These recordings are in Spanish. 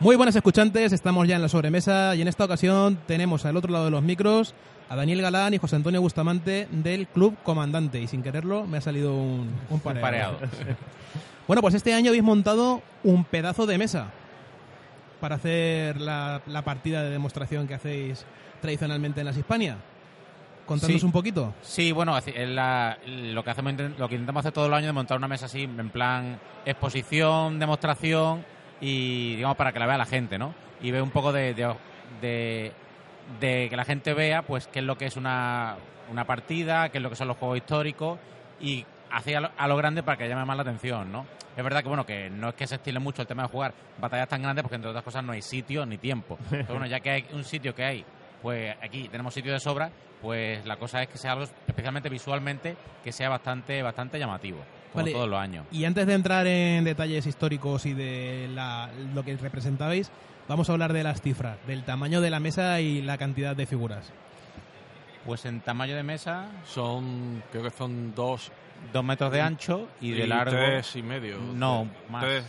Muy buenas escuchantes, estamos ya en la sobremesa y en esta ocasión tenemos al otro lado de los micros a Daniel Galán y José Antonio Bustamante del Club Comandante y sin quererlo me ha salido un, un pareado. pareado. Bueno, pues este año habéis montado un pedazo de mesa para hacer la, la partida de demostración que hacéis tradicionalmente en las Hispania. Contadnos Sí. un poquito. Sí, bueno, es es la- lo que hacemos, lo que intentamos hacer todos los años de montar una mesa así, en plan exposición, demostración y digamos para que la vea la gente, ¿no? Y ve un poco de, de, de- de que la gente vea, pues, qué es lo que es una, una partida, qué es lo que son los juegos históricos y así a lo, a lo grande para que llame más la atención, ¿no? Es verdad que bueno que no es que se estile mucho el tema de jugar batallas tan grandes porque entre otras cosas no hay sitio ni tiempo. Pero bueno, ya que hay un sitio que hay, pues aquí tenemos sitio de sobra, pues la cosa es que sea algo especialmente visualmente que sea bastante bastante llamativo, como Vale. todos los años. Y antes de entrar en detalles históricos y de la- lo que representabais, vamos a hablar de las cifras, del tamaño de la mesa y la cantidad de figuras. Pues en tamaño de mesa, Son, creo que son dos dos metros de ancho y de largo tres y medio. No, Tres- más. Tres,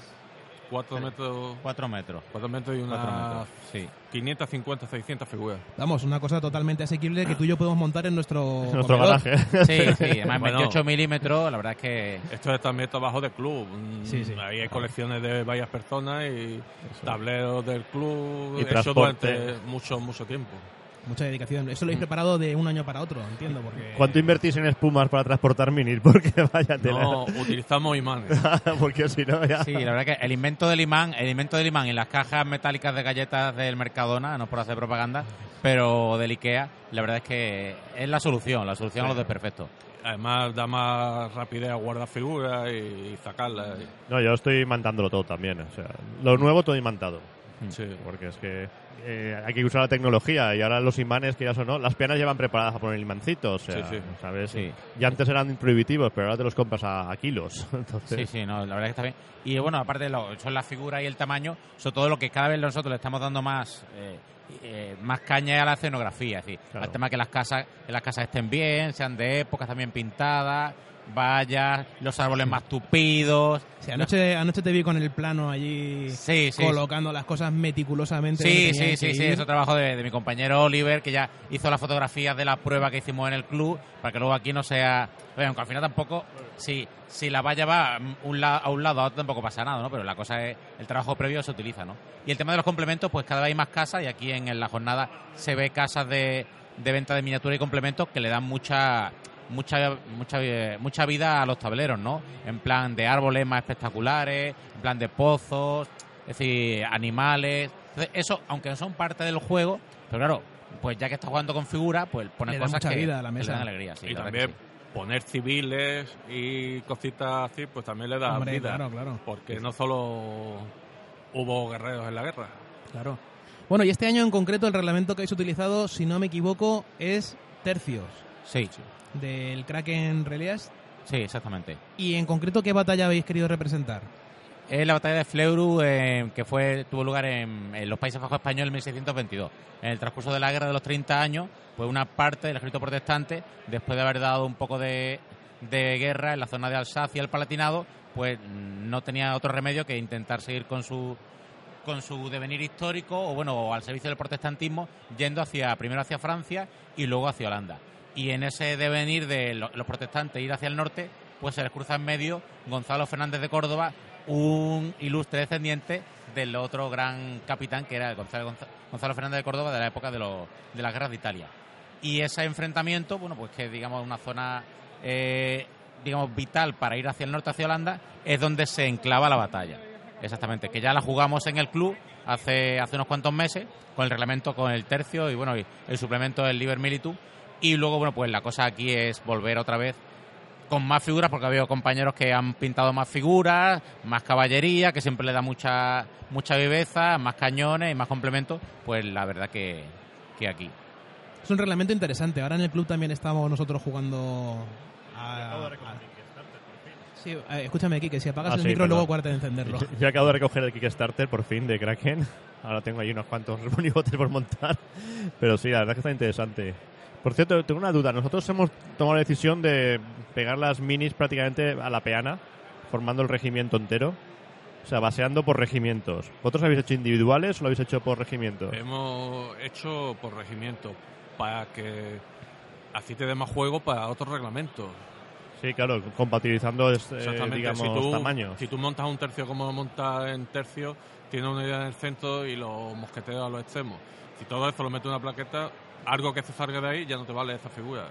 cuatro Tres. metros, cuatro metros. cuatro metros y una sí. 550, 600 figuras. Vamos, una cosa totalmente asequible que tú y yo podemos montar en nuestro, Nuestro comedor. garaje. Sí, sí, además Bueno. 28 milímetros, la verdad es que Esto es también trabajo de club. Mm, Sí, sí. Ahí hay colecciones de varias personas y tableros del club. Y hecho transporte. durante mucho, mucho tiempo. Mucha dedicación. Eso lo habéis preparado de un año para otro, entiendo. Porque... ¿Cuánto invertís en espumas para transportar minis? Porque vaya tela. No, utilizamos imanes. Porque si no, ya. Sí, la verdad que el invento del imán, el invento del imán y las cajas metálicas de galletas del Mercadona, no por hacer propaganda, pero del Ikea, la verdad es que es la solución, la solución a los desperfectos. Además, da más rapidez a guardar figuras y sacarlas. No, yo estoy imantándolo todo también. O sea, lo nuevo todo imantado. Sí. Porque es que eh, hay que usar la tecnología y ahora los imanes que ya son, ¿no? Las peanas llevan preparadas a poner el imancito, o sea, Sí, sí. ¿sabes? Sí. Ya antes eran prohibitivos, pero ahora te los compras a, a kilos. Entonces, Sí, sí, no, la verdad es que está bien. Y bueno, aparte de lo, son las figuras y el tamaño, sobre todo lo que cada vez nosotros le estamos dando más eh, eh, más caña a la escenografía, es decir, Claro. al tema que las casas que las casas estén bien, sean de época también pintadas, vallas, los árboles más tupidos. Sí, anoche, anoche te vi con el plano allí Sí, sí. colocando las cosas meticulosamente. Sí, sí, sí, sí, ir. es otro trabajo de, de mi compañero Oliver, que ya hizo las fotografías de la prueba que hicimos en el club, para que luego aquí no sea... Oye, aunque al final tampoco, si, si la valla va un la- a un lado a otro tampoco pasa nada, ¿no? Pero la cosa es, el trabajo previo se utiliza, ¿no? Y el tema de los complementos, pues cada vez hay más casas y aquí en, en la jornada se ve casas de, de venta de miniatura y complementos que le dan mucha mucha mucha mucha vida a los tableros, ¿no? En plan de árboles más espectaculares, en plan de pozos, es decir, animales. Entonces, eso, aunque no son parte del juego, pero claro, pues ya que está jugando con figuras, pues poner cosas mucha que, vida a la que le mesa. dan alegría, sí, y también poner civiles y cositas así, pues también le da Hombre, vida. claro, claro. Porque no solo hubo guerreros en la guerra. Claro. Bueno, y este año en concreto el reglamento que habéis utilizado, si no me equivoco, es tercios sí. Del Kraken Relias. Sí, exactamente. Y en concreto, ¿qué batalla habéis querido representar? Es la batalla de Fleuru, eh, que fue tuvo lugar en, en los Países Bajos españoles en 1622. En el transcurso de la Guerra de los 30 años, pues una parte del ejército protestante, después de haber dado un poco de, de guerra en la zona de Alsacia, el Palatinado, pues no tenía otro remedio que intentar seguir con su con su devenir histórico o bueno o al servicio del protestantismo yendo hacia primero hacia Francia y luego hacia Holanda y en ese devenir de lo- los protestantes ir hacia el norte pues se les cruza en medio Gonzalo Fernández de Córdoba un ilustre descendiente del otro gran capitán que era Gonzalo, Gonza- Gonzalo Fernández de Córdoba de la época de, los- de las guerras de Italia y ese enfrentamiento bueno pues que digamos una zona eh, digamos vital para ir hacia el norte hacia Holanda es donde se enclava la batalla Exactamente, que ya la jugamos en el club hace, hace unos cuantos meses, con el reglamento, con el tercio y bueno, y el suplemento del Liber Militum. Y luego, bueno, pues la cosa aquí es volver otra vez con más figuras, porque ha habido compañeros que han pintado más figuras, más caballería, que siempre le da mucha, mucha viveza, más cañones y más complementos. Pues la verdad que, que aquí. Es un reglamento interesante. Ahora en el club también estamos nosotros jugando a... Sí, eh, escúchame, Kike, si apagas Ah, el sí, micro, perdón. luego acuérdate de encenderlo. Yo acabo de recoger el Kickstarter por fin de Kraken. Ahora tengo ahí unos cuantos monigotes por montar. Pero sí, la verdad es que está interesante. Por cierto, tengo una duda. Nosotros hemos tomado la decisión de pegar las minis prácticamente a la peana, formando el regimiento entero. O sea, baseando por regimientos. ¿Vosotros habéis hecho individuales o lo habéis hecho por regimientos? Hemos hecho por regimiento para que así te dé más juego para otros reglamentos. Sí, claro, compatibilizando es, Exactamente. digamos, si, tú, tamaños. si tú montas un tercio como lo montas en tercio, tiene una idea en el centro y los mosqueteros a los extremos. Si todo eso lo mete en una plaqueta, algo que se salga de ahí ya no te vale esa figura.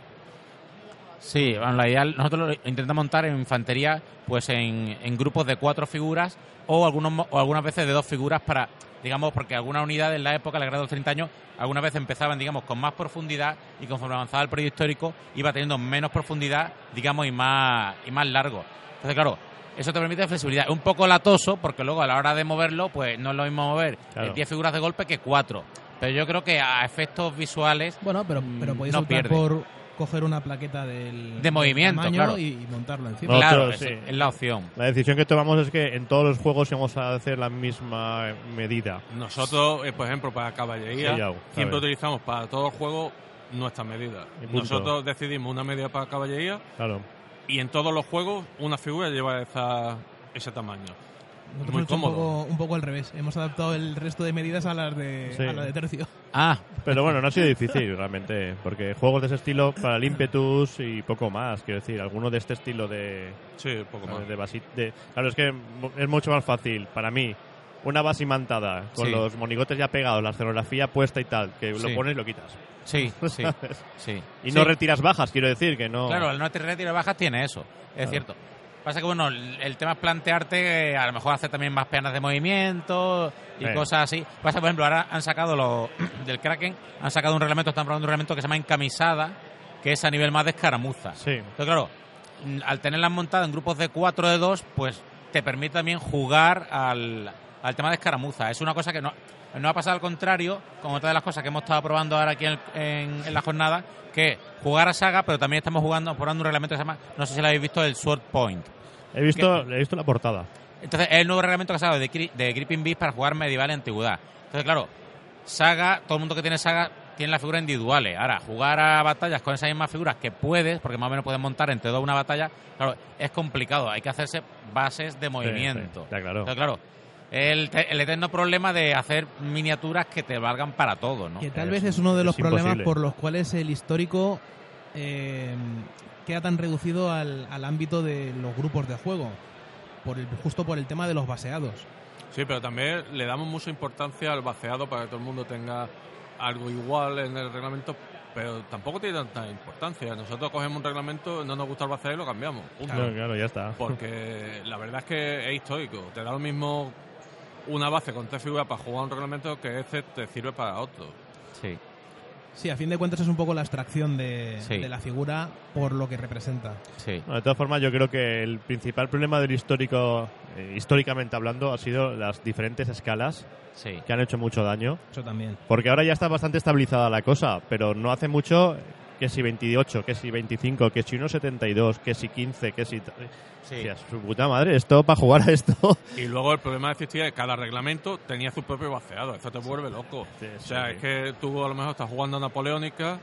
Sí, bueno, la idea, nosotros lo intentamos montar en infantería pues en, en grupos de cuatro figuras o, algunos, mo- o algunas veces de dos figuras para, digamos, porque algunas unidades en la época, la guerra de los 30 años, algunas veces empezaban, digamos, con más profundidad y conforme avanzaba el periodo histórico iba teniendo menos profundidad, digamos, y más, y más largo. Entonces, claro, eso te permite flexibilidad. Es un poco latoso porque luego a la hora de moverlo, pues no es lo mismo mover Claro. 10 figuras de golpe que 4. Pero yo creo que a efectos visuales Bueno, pero, pero Mm, podéis no optar pierde. por coger una plaqueta del, De movimiento, del claro. tamaño y, y montarlo encima. Claro, pero es, sí. es la opción. La decisión que tomamos es que en todos los juegos íbamos a hacer la misma medida. Nosotros, eh, por ejemplo, para caballería, Sí, ya, siempre utilizamos para todo el juego nuestras medidas. Nosotros decidimos una medida para caballería Claro. y en todos los juegos una figura lleva esa, ese tamaño. Nosotros muy hecho un cómodo. poco, un poco al revés. Hemos adaptado el resto de medidas a las de, Sí. a la de tercio. Ah, Pero bueno, no ha sido difícil realmente, porque juegos de ese estilo para el ímpetus y poco más, quiero decir, alguno de este estilo de, Sí, poco más. de, basi- de- Claro, es que es mucho más fácil para mí una base imantada con Sí. los monigotes ya pegados, la escenografía puesta y tal, que Sí. lo pones y lo quitas. sí, sí, sí. Y Sí. no retiras bajas, quiero decir, que no... Claro, el no de bajas tiene eso, es Claro. cierto. Pasa que, bueno, el, el tema es plantearte, eh, a lo mejor hacer también más penas de movimiento y Sí. cosas así. Pasa, por ejemplo, ahora han sacado los del Kraken, han sacado un reglamento, están probando un reglamento que se llama encamisada, que es a nivel más de escaramuza. Sí, Entonces, claro, al tenerlas montadas en grupos de 4 de 2, pues te permite también jugar al, al tema de escaramuza. Es una cosa que no, no ha pasado al contrario, como otra de las cosas que hemos estado probando ahora aquí en, en- en la jornada, que jugar a saga, pero también estamos jugando, probando un reglamento que se llama, no sé si lo habéis visto, el Sword Point. he visto, he visto la portada. Entonces, es el nuevo reglamento que ha sacado de, de Gripping Beast para jugar medieval y antigüedad. Entonces, claro, saga, todo el mundo que tiene saga tiene las figuras individuales. Ahora, jugar a batallas con esas mismas figuras que puedes, porque más o menos puedes montar entre dos una batalla, claro, es complicado. Hay que hacerse bases de movimiento. Sí, sí, está claro. Entonces, claro, el, te- el eterno problema de hacer miniaturas que te valgan para todo, ¿no? Que tal Es- vez es uno de los problemas imposible. por los cuales el histórico eh, queda tan reducido al, al ámbito de los grupos de juego. Por el, justo por el tema de los baseados. Sí, pero también le damos mucha importancia al baseado para que todo el mundo tenga algo igual en el reglamento, pero tampoco tiene tanta importancia. Nosotros cogemos un reglamento, no nos gusta el baseado y lo cambiamos. punto. Claro, claro, ya está. Porque la verdad es que es histórico. Te da lo mismo una base con tres figuras para jugar un reglamento que este te sirve para otro. Sí. Sí, a fin de cuentas es un poco la abstracción de, Sí. de la figura por lo que representa. Sí. Bueno, de todas formas, yo creo que el principal problema del histórico, eh, históricamente hablando, ha sido las diferentes escalas Sí. que han hecho mucho daño. Eso también. Porque ahora ya está bastante estabilizada la cosa, pero no hace mucho que si 28, que si 25, que si 1,72, que si 15, que si... Sí. Su puta madre, esto para jugar a esto... Y luego el problema existía es que cada reglamento tenía su propio baseado. Eso te vuelve loco. Sí, O sea, sí. es que tú a lo mejor estás jugando a Napoleónica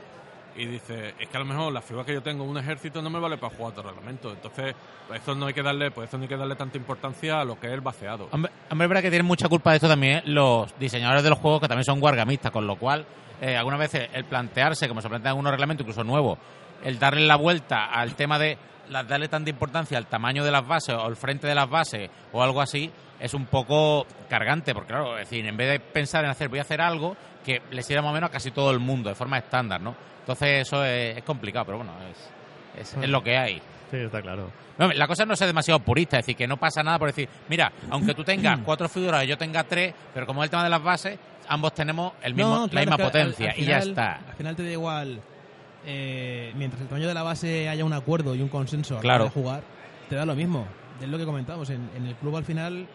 y dices, es que a lo mejor la figura que yo tengo en un ejército no me vale para jugar otro reglamento. Entonces, pues eso no hay que darle, pues eso no hay que darle tanta importancia a lo que es el baseado. Hombre, hombre, verdad que tienen mucha culpa de esto también los diseñadores de los juegos que también son guargamistas, con lo cual eh, algunas veces el plantearse, como se plantea en unos reglamentos incluso nuevos, el darle la vuelta al tema de darle tanta importancia al tamaño de las bases o el frente de las bases o algo así, es un poco cargante, porque claro, es decir, en vez de pensar en hacer, voy a hacer algo que le sirva más o menos a casi todo el mundo, de forma estándar, ¿no? Entonces eso es, es complicado, pero bueno, es, es, es lo que hay. Sí, está claro. No, La cosa es no ser demasiado purista, es decir, que no pasa nada por decir, mira, aunque tú tengas cuatro figuras y yo tenga tres, pero como es el tema de las bases, ambos tenemos el mismo, No, la misma es que al- potencia y ya está. Al final te da igual, eh, mientras el tamaño de la base haya un acuerdo y un consenso a la Claro. hora de jugar, te da lo mismo. Es lo que comentamos. En, en el club al final,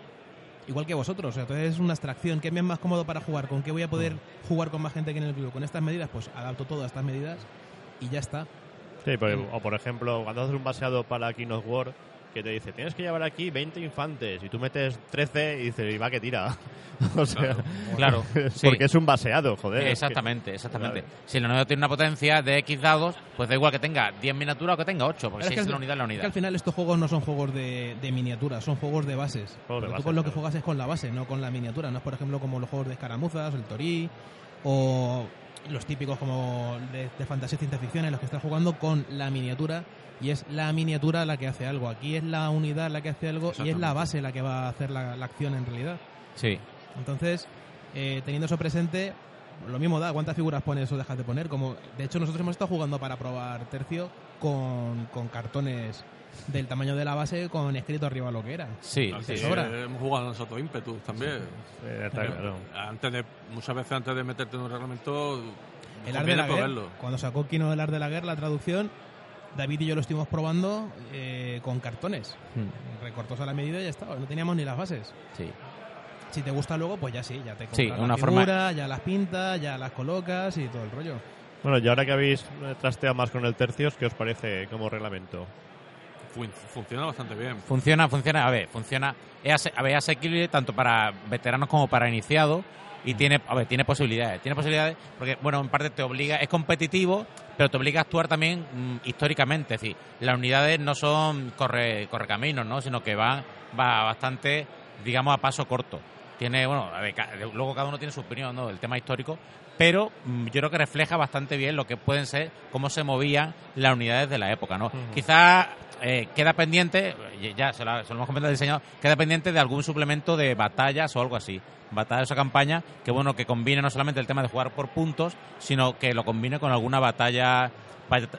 igual que vosotros, o sea, entonces es una abstracción. ¿Qué me es más cómodo para jugar? ¿Con qué voy a poder jugar con más gente que en el club? Con estas medidas, pues adapto todo a estas medidas y ya está. Sí, o por ejemplo, cuando haces un baseado para King of War, que te dice, tienes que llevar aquí 20 infantes y tú metes 13 y dices, y va que tira. o sea, Claro, sí. porque es un baseado, joder. es que- Exactamente, exactamente. Claro. Si la unidad tiene una potencia de X dados, pues da igual que tenga 10 miniaturas o que tenga 8, porque si que es la unidad, la es que unidad. al final estos juegos no son juegos de, de miniaturas, son juegos de bases. Juegos de tú con lo que juegas es con la base, no con la miniatura. No es, por ejemplo, como los juegos de escaramuzas, el Torí, o los típicos como de, de fantasía y ciencia ficción en los que estás jugando con la miniatura y es la miniatura la que hace algo. Aquí es la unidad la que hace algo y es la base la que va a hacer la, la acción en realidad. Sí. Entonces, eh, teniendo eso presente, lo mismo da, ¿cuántas figuras pones o dejas de poner? Como, de hecho, nosotros hemos estado jugando para probar tercio con, con cartones del tamaño de la base con escrito arriba lo que era. Sí, Así, sí. sobra. eh, hemos jugado nosotros Impetus también. Eh, está claro. antes de, muchas veces antes de meterte en un reglamento, El Art de la Guerra, probarlo. cuando sacó Kino el Art de la Guerra, la traducción, David y yo lo estuvimos probando eh, con cartones. Mm, Recortos a la medida y ya estaba, no teníamos ni las bases. sí. Si te gusta luego, pues ya sí, ya te compras Sí, la una figura, forma- ya las pintas, ya las colocas y todo el rollo. Bueno, y ahora que habéis eh, trasteado más con el tercios, ¿qué os parece como reglamento? Fun- funciona bastante bien. Funciona, funciona, a ver, funciona, es, ase- a ver, es asequible tanto para veteranos como para iniciados y tiene, a ver, tiene posibilidades, tiene posibilidades porque, bueno, en parte te obliga, es competitivo, pero te obliga a actuar también mm, históricamente, es decir, las unidades no son corre, correcaminos, ¿no? Sino que van, va bastante, digamos, a paso corto. Tiene, bueno, a ver, ca- luego cada uno tiene su opinión, ¿no? Del tema histórico, pero mm, yo creo que refleja bastante bien lo que pueden ser, cómo se movían las unidades de la época, ¿no? Quizás eh, queda pendiente, ya se lo, se lo hemos comentado al diseñador, queda pendiente de algún suplemento de batallas o algo así. Batallas o campaña, que bueno, que combine no solamente el tema de jugar por puntos, sino que lo combine con alguna batalla bat-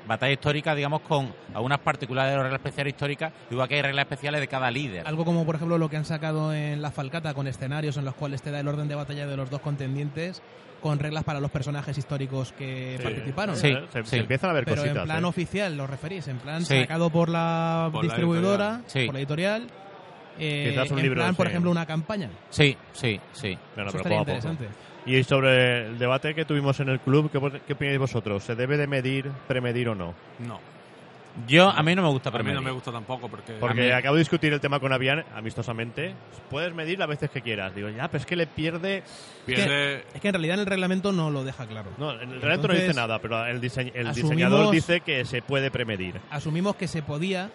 batalla histórica, digamos, con algunas particulares reglas especiales históricas, igual que hay reglas especiales de cada líder. Algo como, por ejemplo, lo que han sacado en la Falcata con escenarios en los cuales te da el orden de batalla de los dos contendientes con reglas para los personajes históricos que participaron. Sí, se, sí. se empiezan a ver Pero cositas. en plan ¿eh? oficial, lo referís, en plan Sí. sacado por la Por distribuidora, por la editorial. Eh, Quizás un en libro, plan, por sí. ejemplo, una campaña. Sí, sí, sí. Bueno, Eso pero estaría poco a poco. interesante. Y sobre el debate que tuvimos en el club, ¿qué, qué opináis vosotros? ¿Se debe de medir, premedir o no? No, Yo, a mí no me gusta a mí no premedir. me gusta tampoco porque Porque mí- acabo de discutir el tema con Avian amistosamente. Puedes medir las veces que quieras. Digo, ya, pero es que le pierde... pierde Es que en realidad en el reglamento no lo deja claro. No, en el reglamento no dice Entonces, nada, pero el, dise- el asumimos- diseñador dice que se puede premedir. Asumimos que se podía.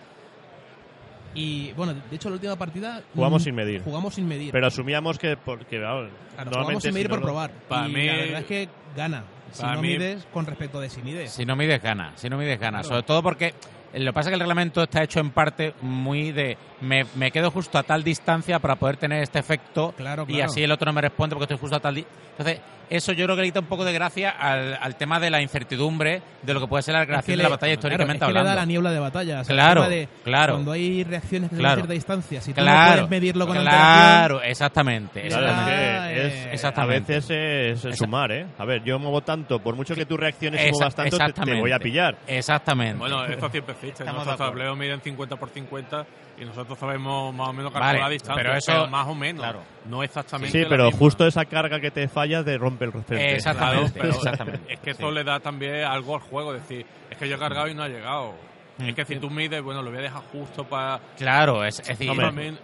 Y bueno, de hecho, la última partida. Jugamos mm, sin medir. Jugamos sin medir. Pero asumíamos que... Porque, claro, Claro, normalmente jugamos sin si medir no por lo- probar. Para y mí- la verdad es que gana. Si no mí- mides con respecto de si mides. Si no mides gana, si no mides gana. Claro. Sobre todo porque lo que pasa es que el reglamento está hecho en parte muy de me, me quedo justo a tal distancia para poder tener este efecto Claro, y así el otro no me responde porque estoy justo a tal Entonces, eso yo creo que le quita un poco de gracia al, al tema de la incertidumbre de lo que puede ser la Es que creación de la batalla claro, históricamente es que le hablando. da la niebla de batalla. o sea, el Claro, de claro. Cuando hay reacciones que Claro. a cierta distancia, si tú no puedes medirlo con claro, exactamente. Exactamente. es que es- eh, a Exactamente. veces es sumar, ¿eh? A ver, yo muevo tanto, por mucho que tú reacciones y muevas tanto, te- voy a pillar. Exactamente. Bueno, esto siempre existe. Estamos Nuestros tableros miden 50 por 50 y nosotros sabemos más o menos calcular Vale, la distancia. pero eso- más o menos. claro. No exactamente. Sí, pero misma. justo esa carga que te falla te rompe el frente. Exactamente, Claro, pero exactamente. Es que eso Sí. le da también algo al juego. Es decir, es que yo he cargado y no ha llegado. Mm. Es que si tú mides, bueno, lo voy a dejar justo para. Claro, es, es decir, particularmente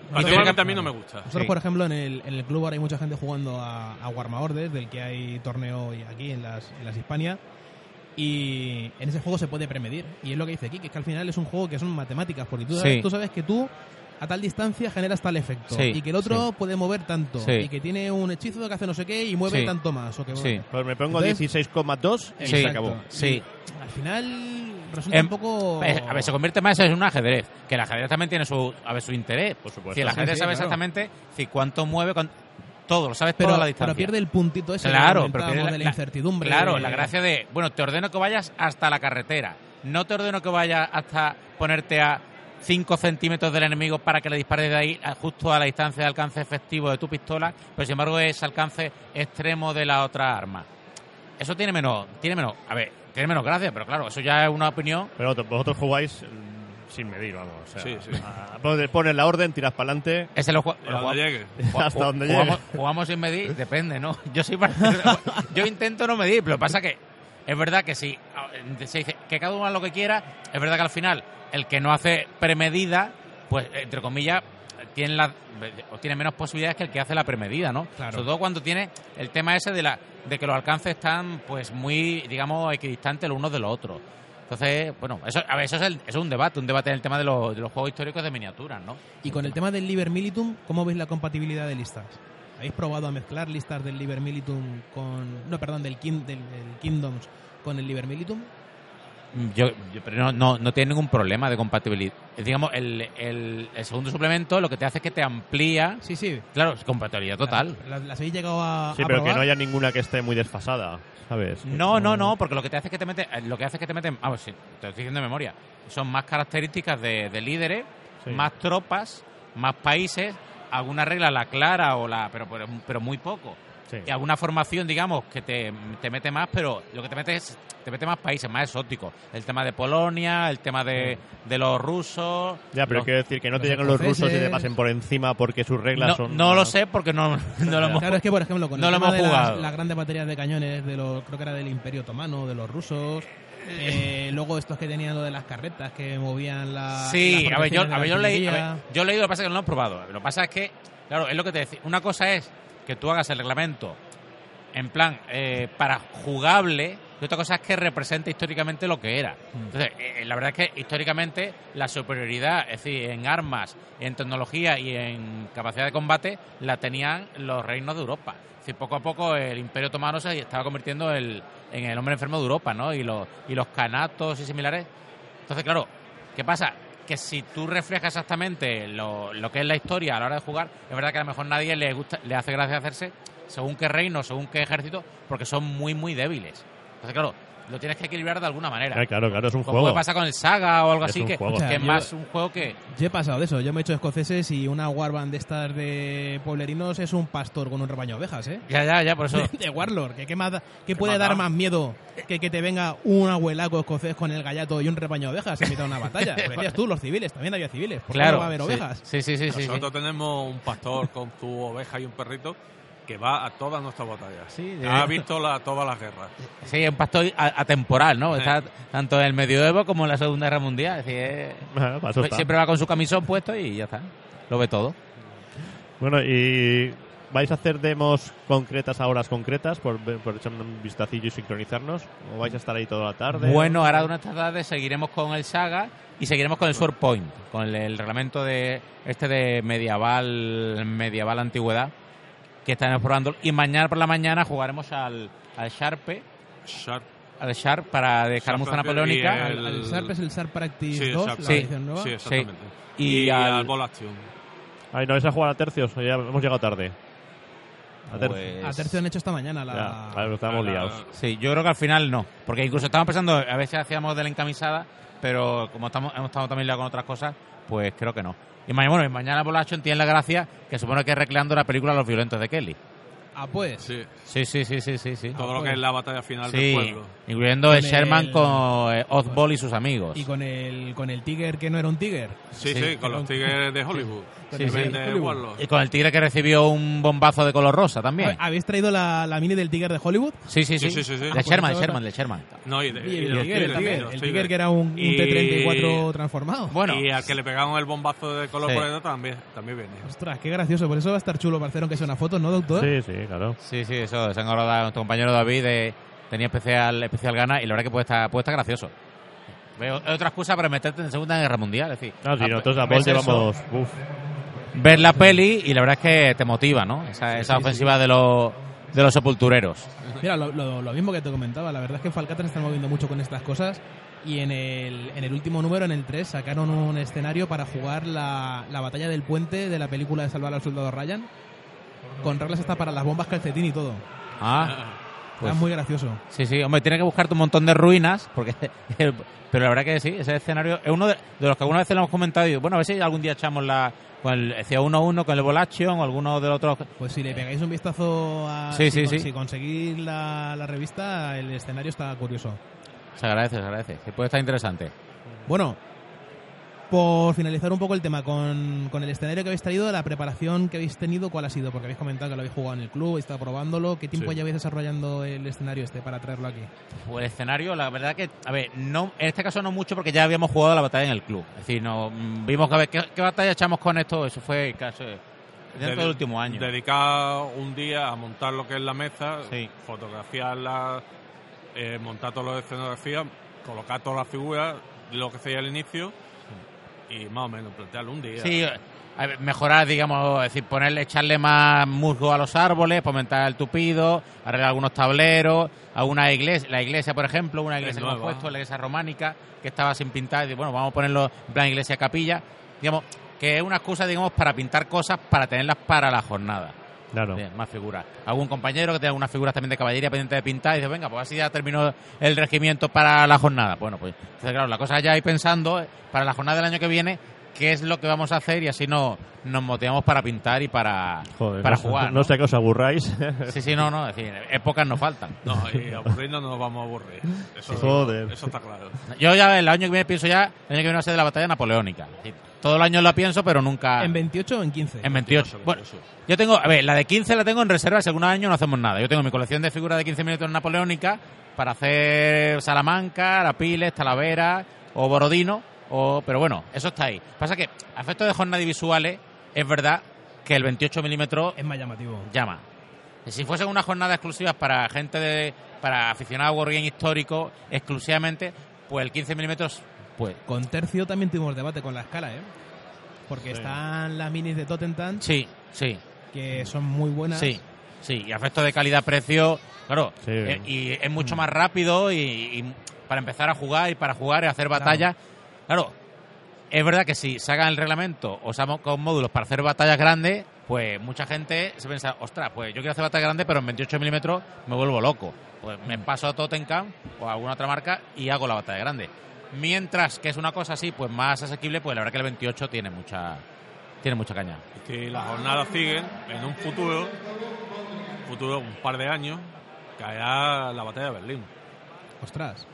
que- a mí no me gusta. Nosotros, Sí. por ejemplo, en el, en el club ahora hay mucha gente jugando a, a Warma Order, del que hay torneo y- aquí en las, en las Hispania. Y en ese juego se puede premedir. Y es lo que dice aquí, que es que al final es un juego que son matemáticas, porque tú sabes, Sí. tú sabes que tú a tal distancia generas tal efecto. Sí, y que el otro sí. puede mover tanto. Sí. Y que tiene un hechizo que hace no sé qué y mueve Sí. tanto más. O que, Sí. Pues me pongo Entonces- 16,2 y Sí. se acabó. Sí. Al final resulta Em, un poco... Eh, A ver, se convierte más en un ajedrez, que el ajedrez también tiene su, a ver, su interés. Por supuesto. Si el ajedrez sí, sabe claro. exactamente si cuánto mueve, todo, lo sabes pero, todo a la pero distancia. pierde el puntito ese Claro, pero de la, la- incertidumbre. Claro, de- la gracia de, bueno, te ordeno que vayas hasta la carretera, no te ordeno que vayas hasta ponerte a 5 centímetros del enemigo para que le dispares de ahí justo a la distancia de alcance efectivo de tu pistola, pero sin embargo es alcance extremo de la otra arma. Eso tiene menos, tiene menos, a ver, tiene menos gracia, pero claro, eso ya es una opinión. Pero vosotros- jugáis sin medir, vamos. O sea, Sí, sí. a- pones- pones la orden, tiras para adelante Ese lo, jugamos- hasta donde llegue. jugamos sin medir, depende, ¿no? Yo soy par- yo intento no medir, pero lo que pasa que es verdad que si se dice que cada uno haga lo que quiera, es verdad que al final el que no hace premedida pues entre comillas, tiene, la, o tiene menos posibilidades que el que hace la premedida, ¿no? Claro. Sobre todo cuando tiene el tema ese de, la, de que los alcances están pues muy, digamos, equidistantes los unos de los otros. Entonces, bueno, eso, a ver, eso es, el- un debate, un debate en el tema de los, juegos históricos de miniaturas, ¿no? Y con el tema del Liber Militum, ¿cómo veis la compatibilidad de listas? ¿Habéis probado a mezclar listas del Liber Militum con. No, perdón, del, del, del Kingdoms con el Liber Militum? Yo, yo- pero no, no, no tiene ningún problema de compatibilidad. Digamos, el, el, el segundo suplemento lo que te hace es que te amplía, Sí, sí. claro, es compatibilidad total. ¿Las, las habéis llegado a, Sí, a pero que no haya ninguna que esté muy desfasada, ¿sabes? No, no, no, porque lo que te hace es que te mete, eh, lo que hace es que te meten, ah, pues sí, te lo estoy diciendo de memoria, son más características de, de líderes, Sí. más tropas, más países, alguna regla la clara o la, pero pero, pero muy poco. Sí. Y alguna formación, digamos, que te, te mete más, pero lo que te mete es te mete más países, más exóticos. El tema de Polonia, el tema de, de los rusos. Ya, pero los- quiero decir que no te lleguen los rusos y te pasen por encima porque sus reglas no, son. no lo sé porque no, no lo hemos Claro, es que por ejemplo, con No el lo tema hemos de las, jugado. las grandes baterías de cañones, de los, creo que era del Imperio Otomano, de los rusos. eh, luego estos que tenían lo de las carretas que movían la. Sí, las a ver, yo, a ver, yo leí, a ver, yo he leído, lo que pasa es que no lo he probado. Lo que pasa es que, claro, es lo que te decía. Una cosa es que tú hagas el reglamento en plan eh, para jugable y otra cosa es que represente históricamente lo que era. Entonces, eh, la verdad es que históricamente la superioridad, es decir, en armas, en tecnología y en capacidad de combate, la tenían los reinos de Europa. Es decir, poco a poco el Imperio Otomano se estaba convirtiendo el- en el hombre enfermo de Europa, ¿no? Y los, y los canatos y similares entonces, claro, ¿qué pasa? Que si tú reflejas exactamente lo, lo que es la historia a la hora de jugar, es verdad que a lo mejor nadie le gusta, le hace gracia hacerse según qué reino, según qué ejército, porque son muy, muy débiles. Entonces, claro, lo tienes que equilibrar de alguna manera. Eh, claro, claro, es un Como juego. puede pasar con el Saga o algo Es así, un que, juego. que O sea, es yo- más un juego que... Yo he pasado de eso. Yo me he hecho escoceses y una warband de estas de pueblerinos es un pastor con un rebaño de ovejas, ¿eh? Ya, ya, ya, por eso... de Warlord. ¿Qué, qué más qué puede dar da? más miedo que que te venga un abuelaco escocés con el gallato y un rebaño de ovejas en mitad de una batalla? Lo decías tú, los civiles, también había civiles. ¿Por qué claro. no va a haber sí. ovejas? Sí, sí, sí, sí, sí. Nosotros tenemos un pastor con su oveja y un perrito que va a todas nuestras batallas. Sí, ha visto la, todas las guerras. Sí, es un pastor a- atemporal, ¿no? Está tanto en el medioevo como en la Segunda Guerra Mundial. Es decir, es- Bueno, para eso está. siempre va con su camisón puesto y ya está. Lo ve todo. Bueno, y ¿vais a hacer demos concretas a horas concretas por, por echar un vistacillo y sincronizarnos? ¿O vais a estar ahí toda la tarde? Bueno, ahora de una tarde seguiremos con el Saga y seguiremos con el Sword Point, con el, el reglamento de este de medieval medieval antigüedad que estaremos probando. Y mañana por la mañana jugaremos al, al Sharpe, Sharp. al Sharp para de escaramuza Sharp y napoleónica. el- Al, al SARP es el SARP Practice Sí, el 2, Sharp. la Sí, edición nueva. Sí, exactamente. Y Y, al- al Ball Action. Ay, no, vais a jugar a tercios, ya hemos llegado tarde. A tercios. Pues- A tercio han hecho esta mañana la... Ya, estamos A la- liados. Sí, yo creo que al final no. Porque incluso estábamos pensando, a veces hacíamos de la encamisada, pero como estamos, hemos estado también liados con otras cosas, pues creo que no. Y mañana, bueno, y mañana Bolacho tiene la gracia que supone que es recreando la película Los Violentos de Kelly. Ah, pues. Sí, Sí, sí, sí, sí, sí. sí. todo lo que es la batalla final Sí, del pueblo. incluyendo Con el Sherman el- con eh, Oddball y sus amigos. Y con el, con el Tiger que no era un Tiger. Sí, Sí, sí, con los tigres de Hollywood. De de. Y con el tigre que recibió un bombazo de color rosa también. ¿Habéis traído la, la mini del Tiger de Hollywood? Sí, sí, sí. Sí, sí, sí, sí. De Ah, pues Sherman, eso- Sherman, de Sherman. No, y de, Y y el, de Tiger, el, Tiger, el. Tiger que era un, un Y- T-34 transformado. Bueno, Y al que le pegaron el bombazo de color Sí. por detrás también, también viene. Ostras, qué gracioso. Por eso va a estar chulo para hacer aunque sea una foto, ¿no, doctor? Sí, sí, claro. sí, sí, eso. Se han acordado nuestro compañero David de, tenía especial, especial gana y la verdad que puede estar, puede estar gracioso. Veo otra excusa para meterte en Segunda Guerra Mundial. Es decir, No, sí, a- nosotros a ves Paul. Uf, ver la peli y la verdad es que te motiva, ¿no? Esa, esa sí, ofensiva de los de los sepultureros. Mira, lo, lo- lo mismo que te comentaba, la verdad es que Falcata se está moviendo mucho con estas cosas y en el, en el último número, en el 3, sacaron un escenario para jugar la, la batalla del puente de la película de Salvar al Soldado Ryan, con reglas hasta para las bombas calcetín y todo. Ah, pues, Era muy gracioso. sí, sí. Hombre, tiene que buscarte un montón de ruinas, porque pero la verdad que sí, ese escenario es uno de, de los que alguna vez lo hemos comentado. Y, bueno, a ver si algún día echamos la con el decía 1-1 con el Volation o alguno de los otros. Pues si le pegáis un vistazo a Sí, si, sí, con- sí. si conseguís la, la revista, el escenario está curioso. Se agradece, se agradece. Que puede estar interesante. Bueno, por finalizar un poco el tema, con, con el escenario que habéis traído, la preparación que habéis tenido, ¿cuál ha sido? Porque habéis comentado que lo habéis jugado en el club, habéis estado probándolo. ¿Qué tiempo Sí. lleváis desarrollando el escenario este para traerlo aquí? Pues el escenario, la verdad que, a ver, no, en este caso no mucho porque ya habíamos jugado la batalla en el club. Es decir, no, vimos que a ver, ¿qué, qué batalla echamos con esto? Eso fue casi dentro Dedi- del último año. Dedicar un día a montar lo que es la mesa, Sí. fotografiarla, eh, montar todas las escenografías, colocar todas las figuras, lo que sería el inicio, y más o menos plantearlo un día. Sí, a mejorar, digamos, es decir, ponerle, echarle más musgo a los árboles, fomentar el tupido, arreglar algunos tableros, alguna iglesia, la iglesia, por ejemplo, una iglesia que hemos puesto, la iglesia románica, que estaba sin pintar, y bueno, vamos a ponerlo en plan iglesia capilla, digamos, que es una excusa, digamos, para pintar cosas, para tenerlas para la jornada. Claro. Bien, más figuras. Algún compañero que tenga algunas figuras también de caballería pendiente de pintar y dice, venga, pues así ya terminó el regimiento para la jornada. Bueno, pues entonces, claro, la cosa ya hay pensando eh, para la jornada del año que viene qué es lo que vamos a hacer y así no, nos motivamos para pintar y para, Joder, para no, jugar. No, sé que os aburráis. Sí, sí, no, no, es decir, épocas no faltan. No, y aburrirnos no nos vamos a aburrir. Eso, Joder. eso está claro. Yo ya el año que viene pienso ya, el año que viene va a ser de la batalla napoleónica. Es decir, todo el año la pienso, pero nunca ¿En 28 o en 15? en 28. Bueno, Yo tengo, a ver, la de 15 la tengo en reserva, si algún año no hacemos nada. Yo tengo mi colección de figuras de 15 minutos napoleónica para hacer Salamanca, Lapiles, Talavera o Borodino, o, pero bueno, eso está ahí. Pasa que, a efectos de jornadas visuales, es verdad que el 28 milímetros Es más llamativo. llama. Si fuesen una jornada exclusiva para gente de, para aficionados a Wargame histórico, exclusivamente, pues el 15 milímetros, pues, Con Tercio también tuvimos debate con la escala, ¿eh? Porque Sí. están las minis de Tottenham, sí, sí. que son muy buenas. Sí, sí, y afecto de calidad-precio, claro, Sí. eh, y es mucho más rápido y, y para empezar a jugar y para jugar y hacer batallas. Claro, es verdad que si sacan el reglamento o sacan con módulos para hacer batallas grandes, pues mucha gente se piensa, ostras, pues yo quiero hacer batallas grandes, pero en 28 milímetros me vuelvo loco. Pues me paso a Tottenham o a alguna otra marca y hago la batalla grande. Mientras que es una cosa así, pues más asequible, pues la verdad que el 28 tiene mucha tiene mucha caña. que las jornadas siguen en un futuro, futuro un par de años, caerá la batalla de Berlín. Ostras.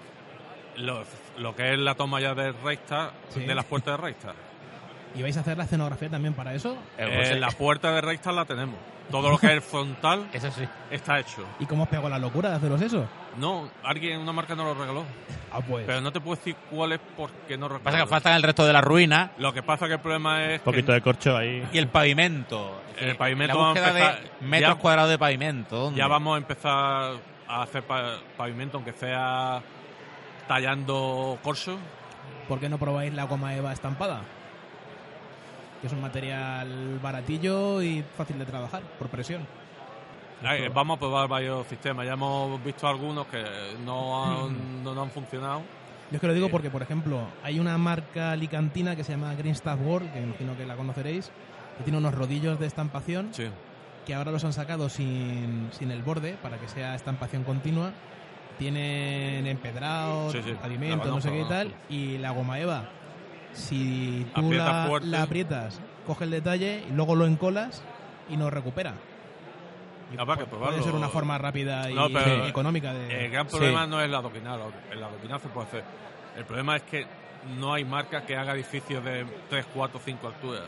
Lo, lo que es la toma ya del Reichstag, Sí. de las puertas de Reichstag. ¿Y vais a hacer la escenografía también para eso? Eh, la puerta de Reichstag la tenemos. Todo lo que es el frontal Eso sí. está hecho. ¿Y cómo os pegó la locura de haceros eso? No, alguien, una marca nos lo regaló. Ah, pues. Pero no te puedo decir cuál es porque no recuerdo. Pasa que faltan el resto de la ruina Lo que pasa que el problema es Un poquito que de corcho ahí. y el pavimento. El pavimento la vamos a de empezar- metros ya- cuadrados de pavimento. ¿dónde? ya vamos a empezar a hacer pa- pavimento, aunque sea tallando corso. ¿Por qué no probáis la goma eva estampada? Que es un material baratillo y fácil de trabajar, por presión. Ay, Vamos a probar varios sistemas. Ya hemos visto algunos que no Mm. han, no, no han funcionado. Yo es que lo digo Sí. porque, por ejemplo, hay una marca alicantina que se llama Green Staff World, que imagino que la conoceréis, que tiene unos rodillos de estampación Sí. que ahora los han sacado sin, sin el borde para que sea estampación continua. Tienen empedrado, Sí, la no sé qué y tal. Y la goma eva, si tú la, la aprietas, coge el detalle y luego lo encolas y no recupera. Que probarlo. Puede ser una forma rápida y No, pero- económica de... El gran Sí. problema no es la adoquinar. El adoquinar se puede hacer. El problema es que no hay marca que haga edificios de 3, 4, 5 alturas.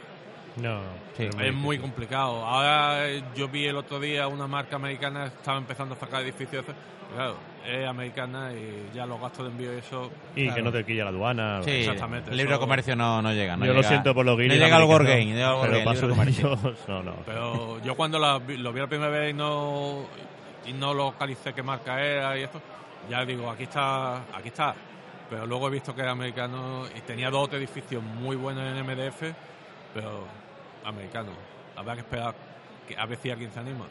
No. Sí. Es muy complicado. Ahora eh, yo vi el otro día una marca americana estaba empezando a sacar edificios. Claro, es americana y ya los gastos de envío y eso. Y Claro. que no te quilla la aduana. Sí, Exactamente, el libro de eso- comercio no, no llega. No Yo lo siento por los guiris. No llega al Wargame. no Pero paso de ellos, no, no. Pero yo cuando la vi- lo vi la primera vez y no, y no localicé qué marca era y esto, ya digo, aquí está, aquí está. Pero luego he visto que era americano y tenía dos edificios muy buenos en MDF, pero americano. Habrá que esperar que a ver si alguien se anima.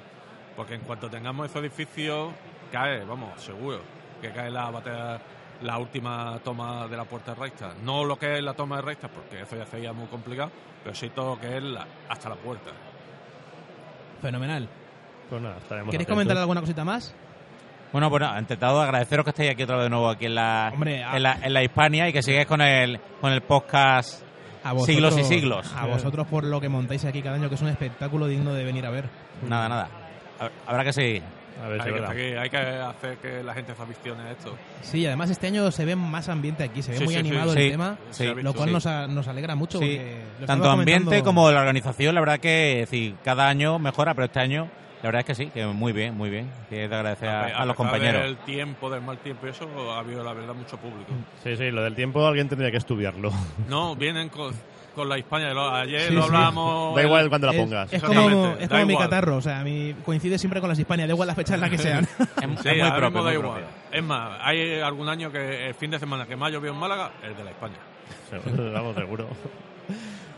Porque en cuanto tengamos esos edificios, cae, vamos, seguro, que cae la batalla, la última toma de la puerta de Reichstag. No lo que es la toma de Reichstag, porque eso ya sería muy complicado, pero sí todo lo que es la- hasta la puerta. Fenomenal. Pues nada, estaremos ¿Queréis atentos. comentar alguna cosita más? Bueno, bueno, ante todo agradeceros que estéis aquí otra vez de nuevo aquí en la, Hombre, a- en la, en la Hispania y que sigáis con el, con el podcast A Siglos y siglos. A vosotros por lo que montáis aquí cada año, que es un espectáculo digno de venir a ver. Nada, nada. Habrá que seguir. A ver Hay que, verdad. hay que hacer que la gente se aficione a esto. Sí, además este año se ve más ambiente aquí, se ve Sí, muy sí, animado Sí. el tema, lo cual sí. nos, a- nos alegra mucho. Sí, porque lo tanto ambiente comentando- como la organización, la verdad que sí, cada año mejora, pero este año la verdad es que sí, que muy bien, muy bien. Que de agradecer a, los compañeros. del tiempo, del mal tiempo y eso, ha habido la verdad mucho público. Sí, sí, lo del tiempo alguien tendría que estudiarlo. No, vienen con, con la Hispania. Ayer Sí, lo sí. hablábamos. Da igual cuando la es, pongas. es como, Exactamente, es como mi catarro, o sea, mi, coincide siempre con las Hispanias, da igual la fecha en la que sean. Es, es Sí, muy propio. mismo da muy igual. propio. Es más, hay algún año que el fin de semana que más llovió en Málaga, el de la Hispania. Vamos, seguro.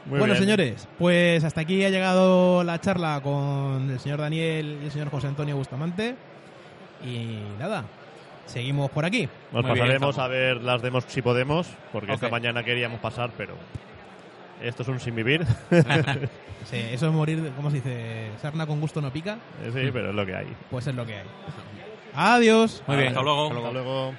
Muy bueno, bien. señores, pues hasta aquí ha llegado la charla con el señor Daniel y el señor José Antonio Bustamante. Y nada, seguimos por aquí. Nos Muy pasaremos a ver las demos si podemos, porque esta mañana queríamos pasar, pero esto es un sin vivir. Sí, eso es morir, de- ¿cómo se dice? Sarna con gusto no pica. sí, pero es lo que hay. Pues es lo que hay. Adiós. Muy bien. Hasta luego. Hasta luego.